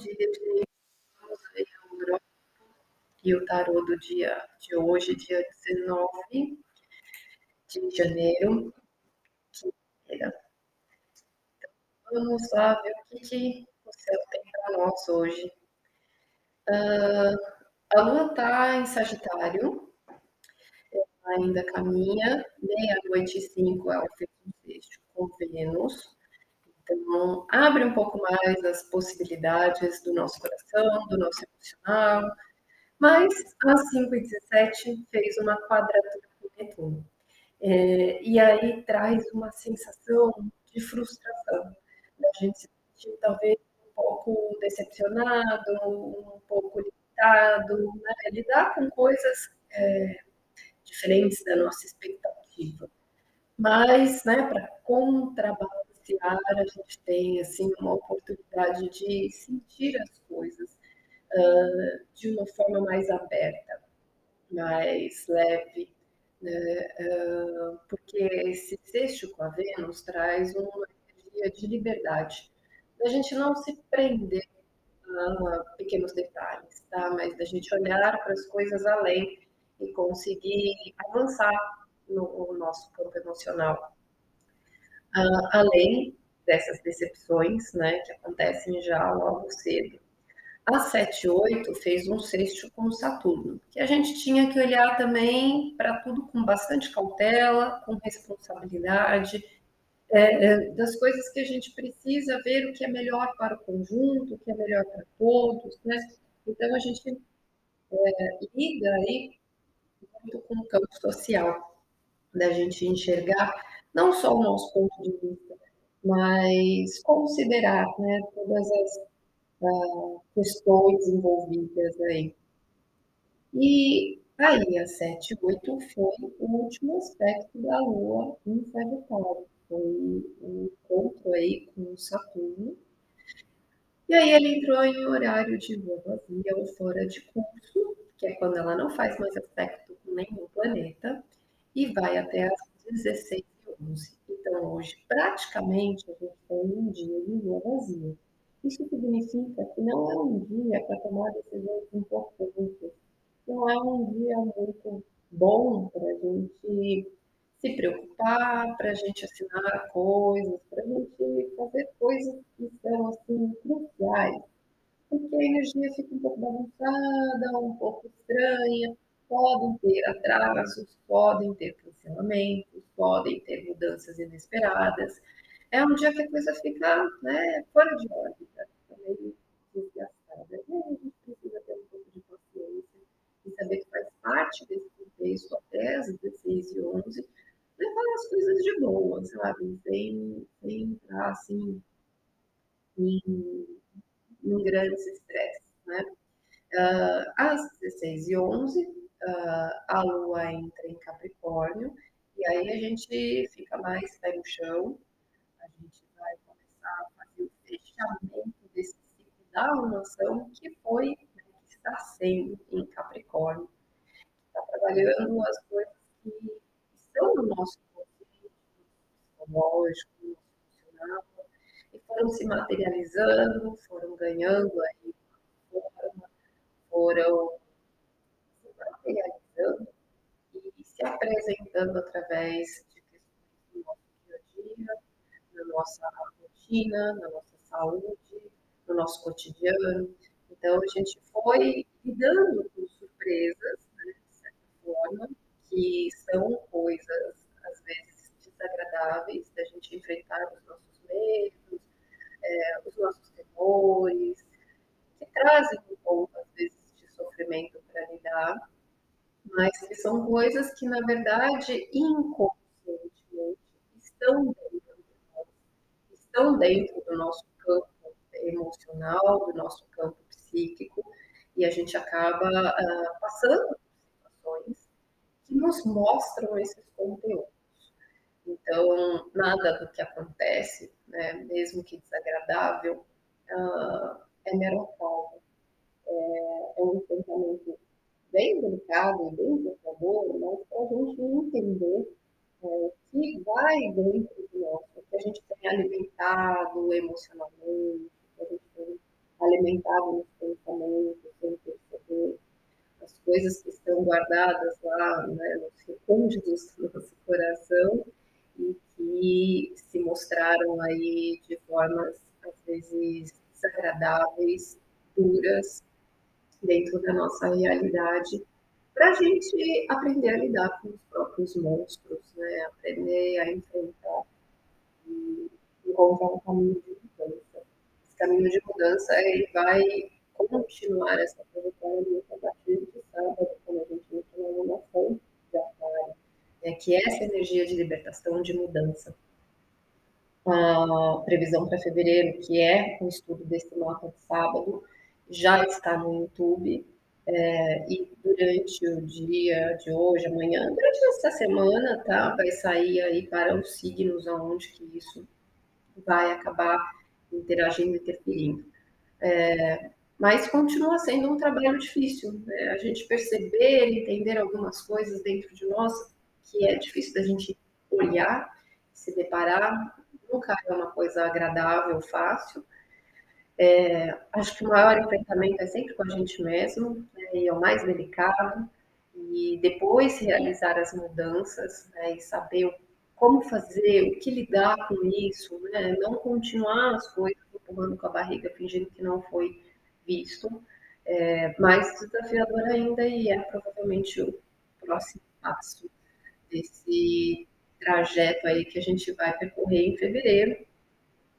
dia de e o tarô do dia de hoje, dia 19 de janeiro. Então, vamos lá ver o que, que o céu tem para nós hoje. Uh, a lua está em Sagitário, ela ainda caminha, meia-noite e cinco ela fez um sexto com Vênus. Então, abre um pouco mais as possibilidades do nosso coração, do nosso emocional, mas às 5h17 fez uma quadratura com Netuno. É, e aí traz uma sensação de frustração, da gente se sentir talvez um pouco decepcionado, um pouco limitado, né? lidar com coisas é, diferentes da nossa expectativa. Mas, né, para contrabalancear, a gente tem assim uma oportunidade de sentir as coisas uh, de uma forma mais aberta, mais leve, né? uh, porque esse sexto com a Vênus traz uma energia de liberdade, da gente não se prender a pequenos detalhes, tá? mas da gente olhar para as coisas além e conseguir avançar no, nosso campo emocional. Uh, além dessas decepções, né, que acontecem já logo cedo. A 7-8 fez um sexto com Saturno, que a gente tinha que olhar também para tudo com bastante cautela, com responsabilidade, é, é, das coisas que a gente precisa ver o que é melhor para o conjunto, o que é melhor para todos, né? Então a gente é, lida aí muito com o campo social, da gente enxergar não só o nosso ponto de vista, mas considerar né, todas as uh, questões envolvidas aí. E aí, a 7 8 foi o último aspecto da Lua em Sagitário. Foi um encontro aí com Saturno. E aí ele entrou em horário de lua vazia ou fora de curso, que é quando ela não faz mais aspecto com nenhum planeta, e vai até as 16 11. Então, hoje, praticamente, a gente tem um dia de lua vazia. Isso significa que não é um dia para tomar decisões importantes, não é um dia muito bom para a gente se preocupar, para a gente assinar coisas, para a gente fazer coisas que são assim cruciais, porque a energia fica um pouco bagunçada, um pouco estranha, podem ter atrasos, podem ter cancelamentos, podem ter mudanças inesperadas é um dia que a coisa fica né, fora de órbita, meio desgastada. E a gente precisa ter um pouco de paciência e saber que faz parte desse contexto até as 16 e 11, levar as coisas de boa, sabe? Sem entrar assim em, em grandes estresses, né? Uh, às 16 e 11, uh, a Lua entra em Capricórnio, e aí a gente fica mais pé no chão, gente vai começar a fazer o fechamento desse ciclo da alunação que foi, né, que está sendo em Capricórnio. Está trabalhando as coisas que estão no nosso consciente, psicológico, no nosso emocional, e foram se materializando, foram ganhando aí uma forma, foram se materializando e se apresentando através de questões do nosso dia a dia, na nossa rotina, na nossa saúde, no nosso cotidiano. Então, a gente foi lidando com surpresas, né, de certa forma, que são coisas, às vezes, desagradáveis da gente enfrentar os nossos medos, é, os nossos temores, que trazem um pouco, às vezes, de sofrimento para lidar, mas que são coisas que, na verdade, inconscientemente estão dentro estão dentro do nosso campo emocional, do nosso campo psíquico, e a gente acaba uh, passando situações que nos mostram esses conteúdos. Então, nada do que acontece, né, mesmo que desagradável, uh, é mero. É, é um enfrentamento bem delicado e bem desafiador, mas para a gente entender é, que vai dentro do nosso, que a gente tem alimentado emocionalmente, que a gente tem fragmentado nos pensamentos, sem perceber as coisas que estão guardadas lá, né, nos recônditos do nosso coração e que se mostraram aí de formas, às vezes, desagradáveis, duras, dentro da nossa realidade, para a gente aprender a lidar com os próprios monstros, né? aprender a enfrentar e encontrar um caminho de mudança. Esse caminho de mudança ele vai continuar essa trajetória a partir de sábado, quando a gente entra na iluminação de aquário, né? que é essa energia de libertação, de mudança. A previsão para fevereiro, que é o estudo desse mapa de sábado, já está no YouTube. É, e durante o dia de hoje, amanhã, durante essa semana, tá? Vai sair aí para os signos aonde que isso vai acabar interagindo, interferindo. É, mas continua sendo um trabalho difícil. Né? A gente perceber, entender algumas coisas dentro de nós que é difícil da gente olhar, se deparar. Nunca é uma coisa agradável, fácil. É, acho que o maior enfrentamento é sempre com a gente mesmo, né, e é o mais delicado, e depois realizar as mudanças né, e saber como fazer, o que lidar com isso, né, não continuar as coisas empurrando com a barriga, fingindo que não foi visto, é, mais desafiador ainda e é provavelmente o próximo passo desse trajeto aí que a gente vai percorrer em fevereiro.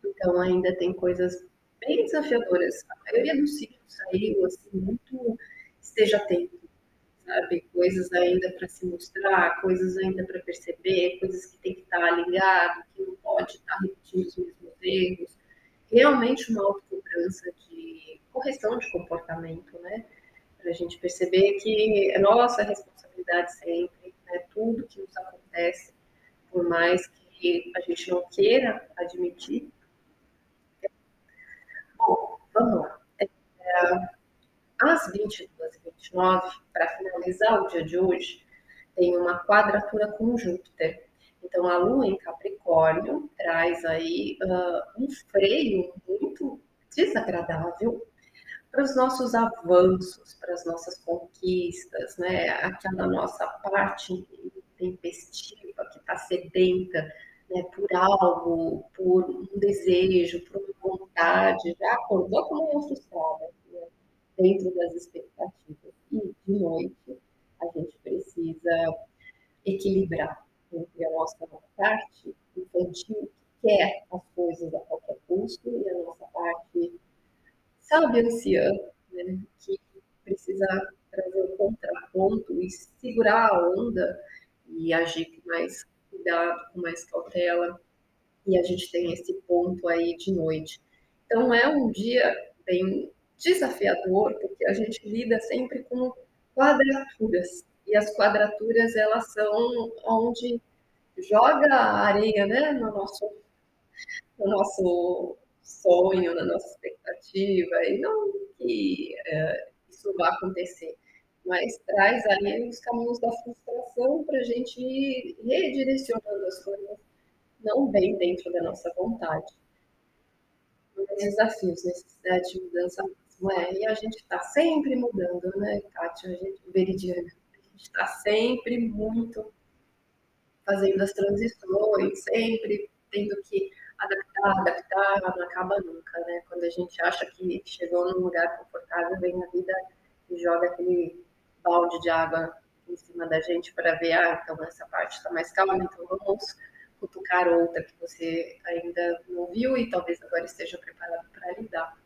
Então ainda tem coisas bem desafiadoras. A maioria dos signos saiu assim, muito esteja atento, sabe? Coisas ainda para se mostrar, coisas ainda para perceber, coisas que tem que estar alinhado, que não pode estar repetindo os mesmos erros. Realmente uma autocobrança de correção de comportamento, né? Para a gente perceber que é nossa responsabilidade sempre, né? Tudo que nos acontece, por mais que a gente não queira admitir, vamos lá. É, às 22 e 29, para finalizar o dia de hoje, tem uma quadratura com Júpiter. Então, a Lua em Capricórnio traz aí uh, um freio muito desagradável para os nossos avanços, para as nossas conquistas, né? Aquela nossa parte tempestiva que está sedenta né, por algo, por um desejo, por uma vontade, já acordou com uma frustrada né, dentro das expectativas. E de noite a gente precisa equilibrar entre a nossa parte infantil, que quer as coisas a qualquer custo, e a nossa parte, sabe, anciã, né, que precisa trazer o contraponto e segurar a onda e agir com mais cuidado, com mais cautela, e a gente tem esse ponto aí de noite. Então é um dia bem desafiador, porque a gente lida sempre com quadraturas, e as quadraturas elas são onde joga a areia né, no, nosso, no nosso sonho, na nossa expectativa, e não que é, isso vá acontecer, mas traz aí os caminhos da frustração para a gente ir redirecionando as coisas, não bem dentro da nossa vontade. Mas desafios, necessidade de mudança mesmo, é, e a gente está sempre mudando, né, Kátia, a gente, Veridiana, a gente está sempre muito fazendo as transições, sempre tendo que adaptar, adaptar, não acaba nunca, né? Quando a gente acha que chegou num lugar confortável, vem a vida e joga aquele balde de água em cima da gente para ver, ah, então essa parte está mais calma, então vamos cutucar outra que você ainda não viu e talvez agora esteja preparado para lidar.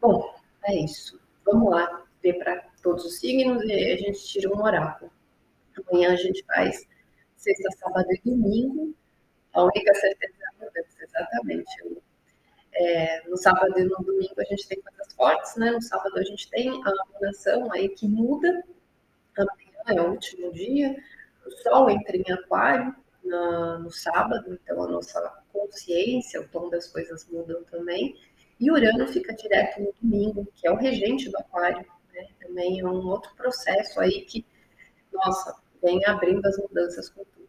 Bom, é isso. Vamos lá ver para todos os signos e a gente tira um oráculo. Amanhã a gente faz sexta, sábado e domingo. A única certeza é exatamente. É, no sábado e no domingo a gente tem coisas fortes, né? No sábado a gente tem a lunação aí que muda. Amanhã é o último dia. O sol entra em aquário no sábado, então a nossa consciência, o tom das coisas mudam também. E Urano fica direto no domingo, que é o regente do aquário. Né? Também é um outro processo aí que, nossa, vem abrindo as mudanças com tudo.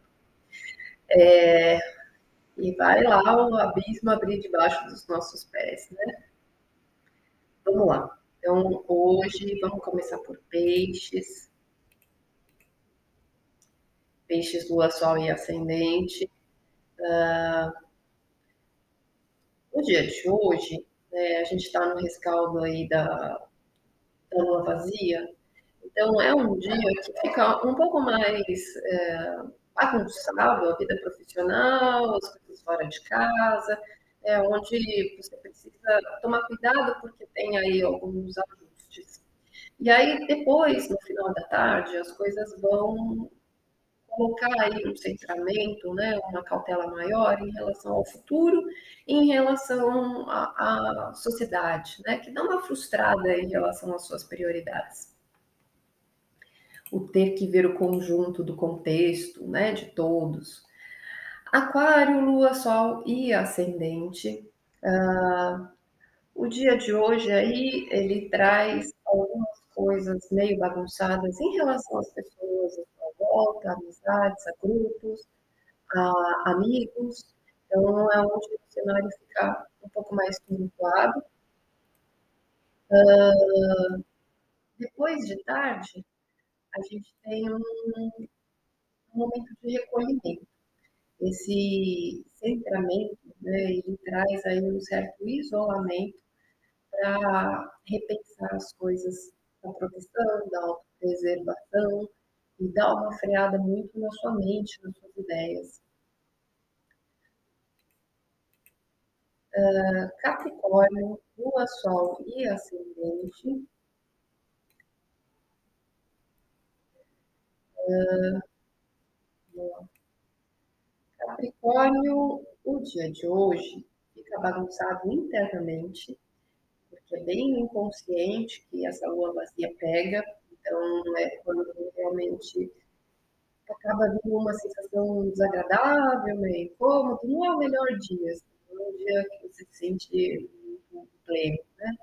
É, e vai lá o abismo abrir debaixo dos nossos pés, né? Vamos lá. Então, hoje vamos começar por peixes. Peixes, lua, sol e ascendente. Uh, dia de hoje, né, a gente está no rescaldo aí da, da lua vazia, então é um dia que fica um pouco mais é, bagunçado a vida profissional, as coisas fora de casa, é, onde você precisa tomar cuidado porque tem aí alguns ajustes. E aí depois, no final da tarde, as coisas vão colocar aí um centramento, né, uma cautela maior em relação ao futuro, em relação à, à sociedade, né, que dá uma frustrada em relação às suas prioridades. O ter que ver o conjunto do contexto, né, de todos. Aquário, Lua, Sol e Ascendente. Uh, o dia de hoje aí ele traz algumas coisas meio bagunçadas em relação às pessoas, volta, amizades, a grupos, a amigos. Então, é onde o cenário fica um pouco mais tumultuado. Uh, depois de tarde, a gente tem um, um momento de recolhimento. Esse centramento, né, ele traz aí um certo isolamento para repensar as coisas da proteção, da autopreservação, e dá uma freada muito na sua mente, nas suas ideias. Uh, Capricórnio, Lua, Sol e Ascendente. Capricórnio, o dia de hoje fica bagunçado internamente, porque é bem inconsciente que essa lua vazia pega, então, é quando realmente acaba vindo uma sensação desagradável, meio incômodo, não é o melhor dia, assim, é um dia que você se sente pleno, né?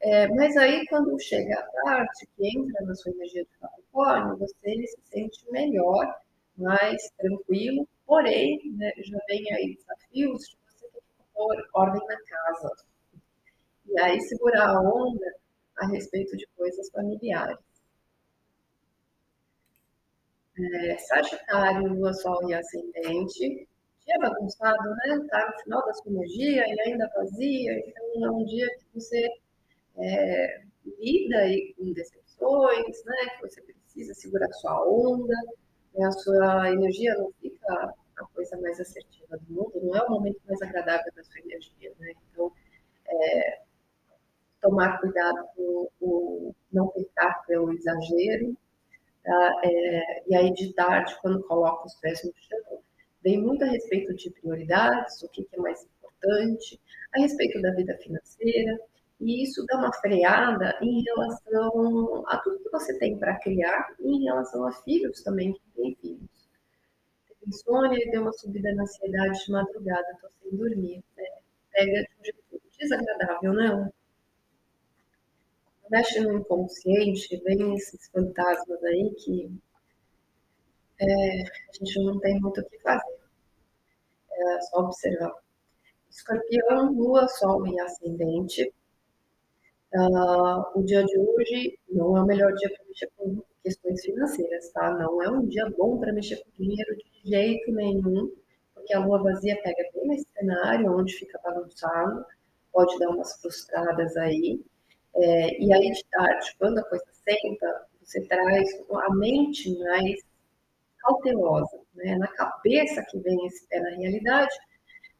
É, mas aí, quando chega a tarde, que entra na sua energia de Capricórnio, você se sente melhor, mais tranquilo, porém, né, já vem aí desafios de você ter que pôr ordem na casa. E aí, segurar a onda a respeito de coisas familiares é, Sagitário, Lua, Sol e Ascendente. Dia bagunçado, né? Tá no final da sua energia e ainda vazia, então é um dia que você é, lida aí com decepções, né? Que você precisa segurar sua onda, né? a sua energia não fica a coisa mais assertiva do mundo, não é o momento mais agradável da sua energia, né? Então, é, tomar cuidado com o não pecar pelo exagero, Tá? É, e aí, de tarde, quando coloca os pés no chão, vem muito a respeito de prioridades, o que, que é mais importante, a respeito da vida financeira, e isso dá uma freada em relação a tudo que você tem para criar e em relação a filhos também que têm filhos. Teve insônia e deu uma subida na ansiedade de madrugada, estou sem dormir. Né? Pega de um jeito desagradável, né? mexe no inconsciente, vem esses fantasmas aí que é, a gente não tem muito o que fazer. É só observar. Escorpião, Lua, Sol e Ascendente. Uh, o dia de hoje não é o melhor dia para mexer com questões financeiras, tá? Não é um dia bom para mexer com dinheiro de jeito nenhum, porque a lua vazia pega bem nesse cenário, onde fica bagunçado, pode dar umas frustradas aí. É, e aí, de tarde, quando a coisa senta, você traz a mente mais cautelosa, né? na cabeça que vem esse pé na realidade,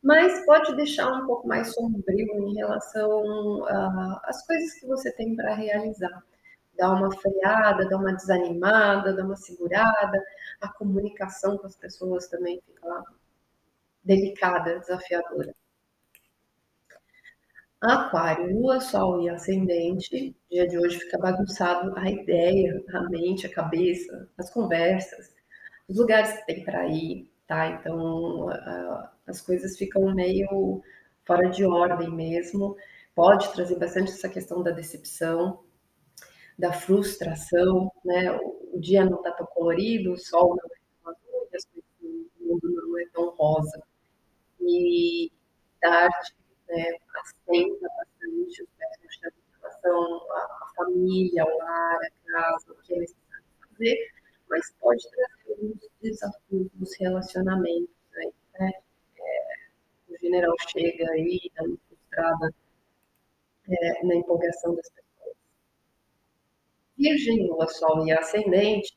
mas pode deixar um pouco mais sombrio em relação às coisas que você tem para realizar. Dá uma freada, dá uma desanimada, dá uma segurada, a comunicação com as pessoas também fica delicada, desafiadora. Aquário, Lua, Sol e Ascendente. Dia de hoje fica bagunçado a ideia, a mente, a cabeça, as conversas, os lugares que tem para ir, tá? Então uh, as coisas ficam meio fora de ordem mesmo. Pode trazer bastante essa questão da decepção, da frustração, né? O, dia não está tão colorido, o sol não é tão azul, o mundo não é tão rosa. E tarde né, assenta bastante os pés em relação à família, ao lar, à casa, o que é necessário fazer, mas pode trazer alguns desafios nos relacionamentos. Né? General chega aí, dando frustrada é, na empolgação das pessoas. Virgem, Lua, Sol e Ascendente,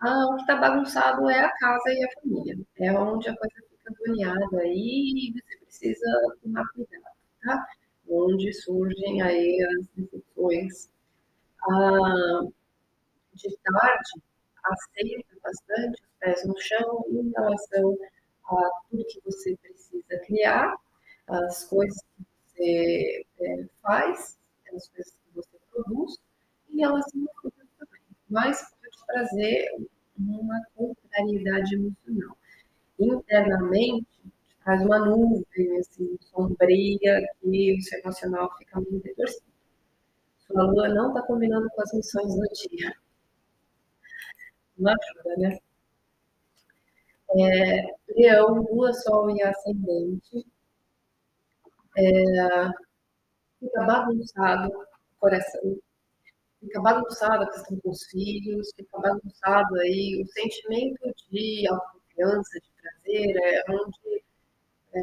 ah, o que está bagunçado é a casa e a família. É onde a coisa fica agoniada aí e você precisa tomar cuidado, tá? Onde surgem aí as decepções. Ah, de tarde, aceita bastante os pés no chão em relação tudo que você precisa criar, as coisas que você é, faz, as coisas que você produz, em relação a futuro também. Mas pode trazer uma contrariedade emocional. Internamente, faz uma nuvem assim, sombria que o seu emocional fica muito retorcido. Sua lua não está combinando com as missões do dia. Não ajuda, né? É, leão, lua, sol e ascendente. É, fica bagunçado o coração, fica bagunçado a questão com os filhos, fica bagunçado aí o sentimento de autoconfiança, de prazer, é onde é,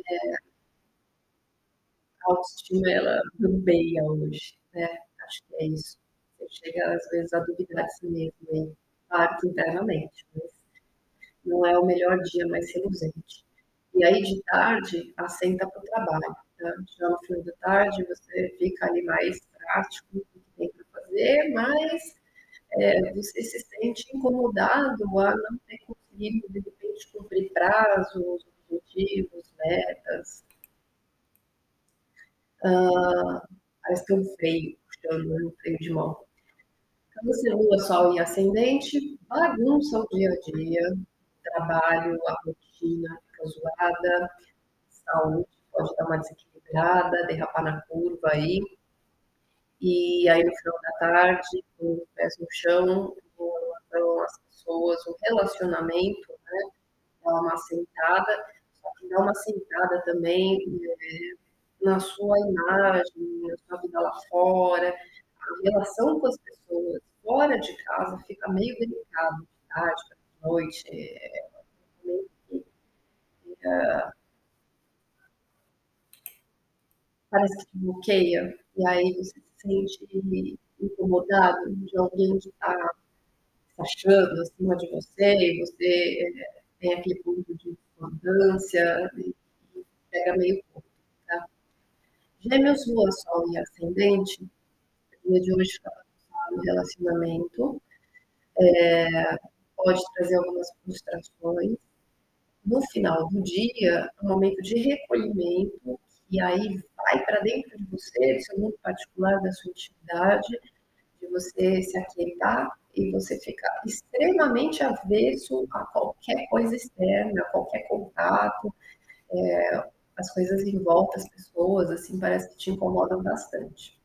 a autoestima ela bambeia hoje, né? Acho que é isso. Você chega às vezes a duvidar de si mesmo aí, claro internamente, mas não é o melhor dia mais reluzente. E aí de tarde, assenta para o trabalho. Tá? Já no fim da tarde, você fica ali mais prático do que tem para fazer, mas é, você se sente incomodado a não ter conseguido, de repente, cumprir prazos, objetivos, metas. Ah, parece que é um freio, puxando um freio de mão. Câncer, lua, sol e ascendente, bagunça o dia a dia, trabalho, a rotina fica zoada, saúde pode dar uma desequilibrada, derrapar na curva aí. E aí no final da tarde, com os pés no chão, relação às pessoas, o relacionamento, né? Dá uma sentada, só que dá uma sentada também é, na sua imagem, na sua vida lá fora, a relação com as pessoas fora de casa fica meio delicado, de tarde, de noite, é, é, parece que te bloqueia, e aí você se sente incomodado de alguém que está achando acima de você, e você é, tem aquele ponto de discordância e, pega meio curto, tá? Gêmeos, Lua, Sol e Ascendente, o dia de hoje relacionamento, é, pode trazer algumas frustrações, no final do dia, um momento de recolhimento, e aí vai para dentro de você, do seu mundo particular, da sua intimidade, de você se aquietar e você ficar extremamente avesso a qualquer coisa externa, a qualquer contato, é, as coisas em volta, as pessoas, assim, parece que te incomodam bastante.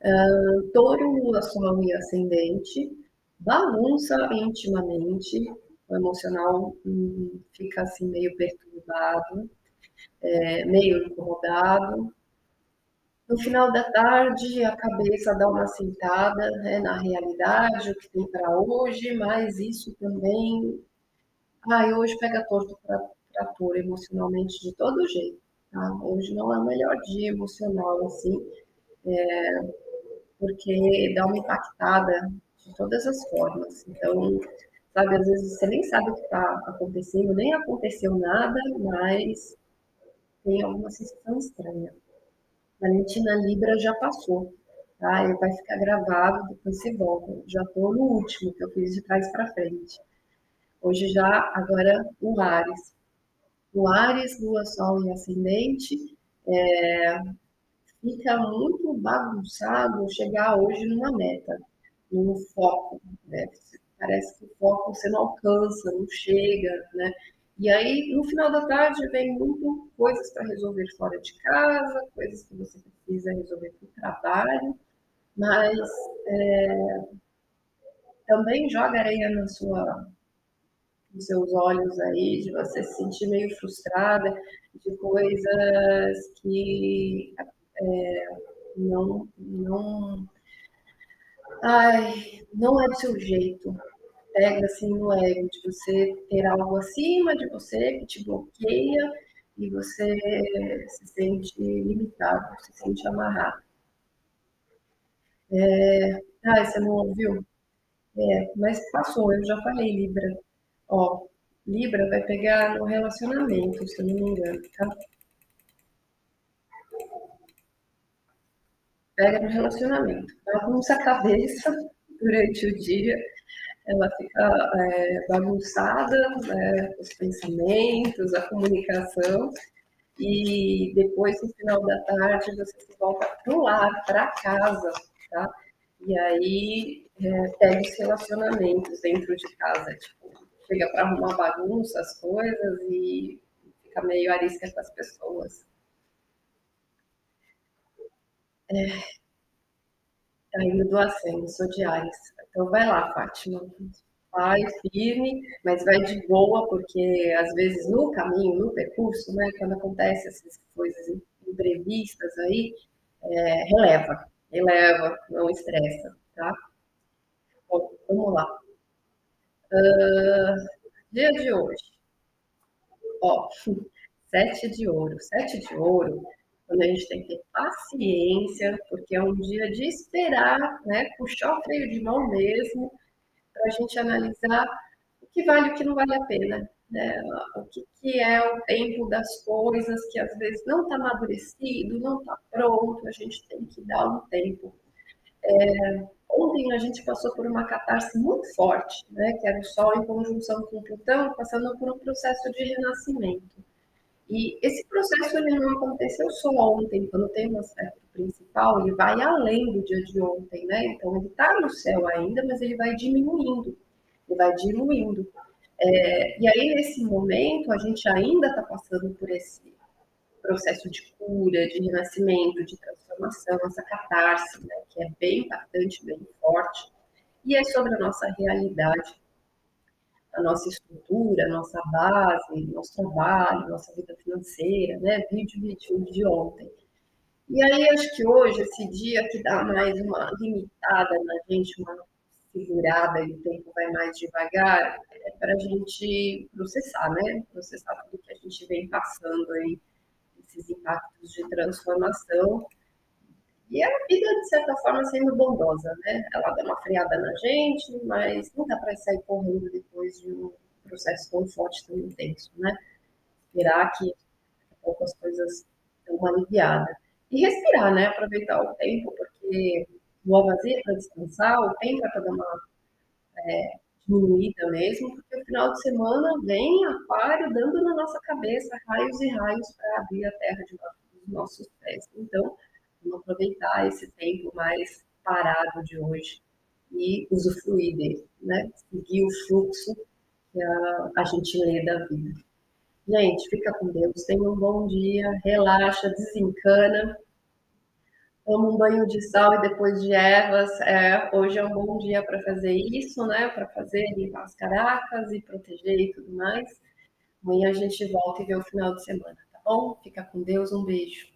Uh, touro, lua, sol e ascendente, bagunça intimamente, o emocional hum, fica assim meio perturbado, é, meio incomodado. No final da tarde, a cabeça dá uma sentada né, na realidade, o que tem para hoje, mas isso também. Ai, hoje pega torto para ator emocionalmente de todo jeito. Tá? Hoje não é o melhor dia emocional, assim, é, porque dá uma impactada de todas as formas. Então, sabe? Às vezes você nem sabe o que está acontecendo, nem aconteceu nada, mas tem alguma sensação estranha. Valentina Libra já passou, tá? Ele vai ficar gravado, depois você volta. Já estou no último que eu fiz de trás para frente. Hoje já, agora, o Ares. O Ares, Lua, Sol e Ascendente, é, fica muito bagunçado chegar hoje numa meta, num foco. Né? parece que o foco você não alcança, não chega, né? E aí, no final da tarde, vem muito coisas para resolver fora de casa, coisas que você precisa resolver para o trabalho, mas é, também joga areia na sua, nos seus olhos aí, de você se sentir meio frustrada de coisas que é, não, não, ai, não é do seu jeito. Pega assim no ego de você ter algo acima de você que te bloqueia e você se sente limitado, se sente amarrado. É... Você não ouviu? É, mas passou, eu já falei Libra. Ó, Libra vai pegar no relacionamento, se eu não me engano, tá? Pega no relacionamento. Bagunça a cabeça durante o dia, ela fica é, bagunçada, né, os pensamentos, a comunicação, e depois, no final da tarde, você se volta para o lar, para casa, tá? E aí é, pega os relacionamentos dentro de casa, tipo, chega para arrumar bagunça, as coisas e fica meio arisca com as pessoas. É, indo do ascendo, sou de Ares. Então vai lá, Fátima. Vai firme, mas vai de boa, porque às vezes no caminho, no percurso, né, quando acontecem essas coisas imprevistas aí, é, releva, releva, não estressa, tá? Bom, vamos lá. Uh, dia de hoje. Ó, sete de ouro. Sete de ouro, quando a gente tem que ter paciência, porque é um dia de esperar, né? Puxar o freio de mão mesmo, para a gente analisar o que vale e o que não vale a pena. Né? O que, que é o tempo das coisas que às vezes não está amadurecido, não está pronto, a gente tem que dar um tempo. É, ontem a gente passou por uma catarse muito forte, né, que era o Sol em conjunção com Plutão, passando por um processo de renascimento. E esse processo ele não aconteceu só ontem, quando tem um aspecto principal, ele vai além do dia de ontem, né? Então ele está no céu ainda, mas ele vai diminuindo, ele vai diluindo. É, e aí nesse momento a gente ainda está passando por esse processo de cura, de renascimento, de transformação, essa catarse, né, que é bem impactante, bem forte, e é sobre a nossa realidade, a nossa estrutura, a nossa base, nosso trabalho, nossa vida financeira, né, vídeo, vídeo de ontem. E aí acho que hoje, esse dia que dá mais uma limitada na gente, uma segurada e o tempo vai mais devagar, é para a gente processar, né? Processar tudo que a gente vem passando aí esses impactos de transformação. E a vida, de certa forma, sendo bondosa, né? Ela dá uma freada na gente, mas não dá para sair correndo depois de um processo tão forte, tão intenso, né? Esperar que pouco as coisas dão uma aliviada. E respirar, né? Aproveitar o tempo, porque o vazia para descansar, o tempo é para dar uma é, diminuída mesmo, porque o final de semana vem aquário dando na nossa cabeça raios e raios para abrir a terra de nossos pés. Então, vamos aproveitar esse tempo mais parado de hoje e usufruir dele, né? Seguir o fluxo que a, a gente lê da vida. Gente, fica com Deus, tenha um bom dia, relaxa, desencana Tomo um banho de sal e depois de ervas. É, hoje é um bom dia para fazer isso, né? Para fazer, limpar as caracas e proteger e tudo mais. Amanhã a gente volta e vê o final de semana, tá bom? Fica com Deus, um beijo.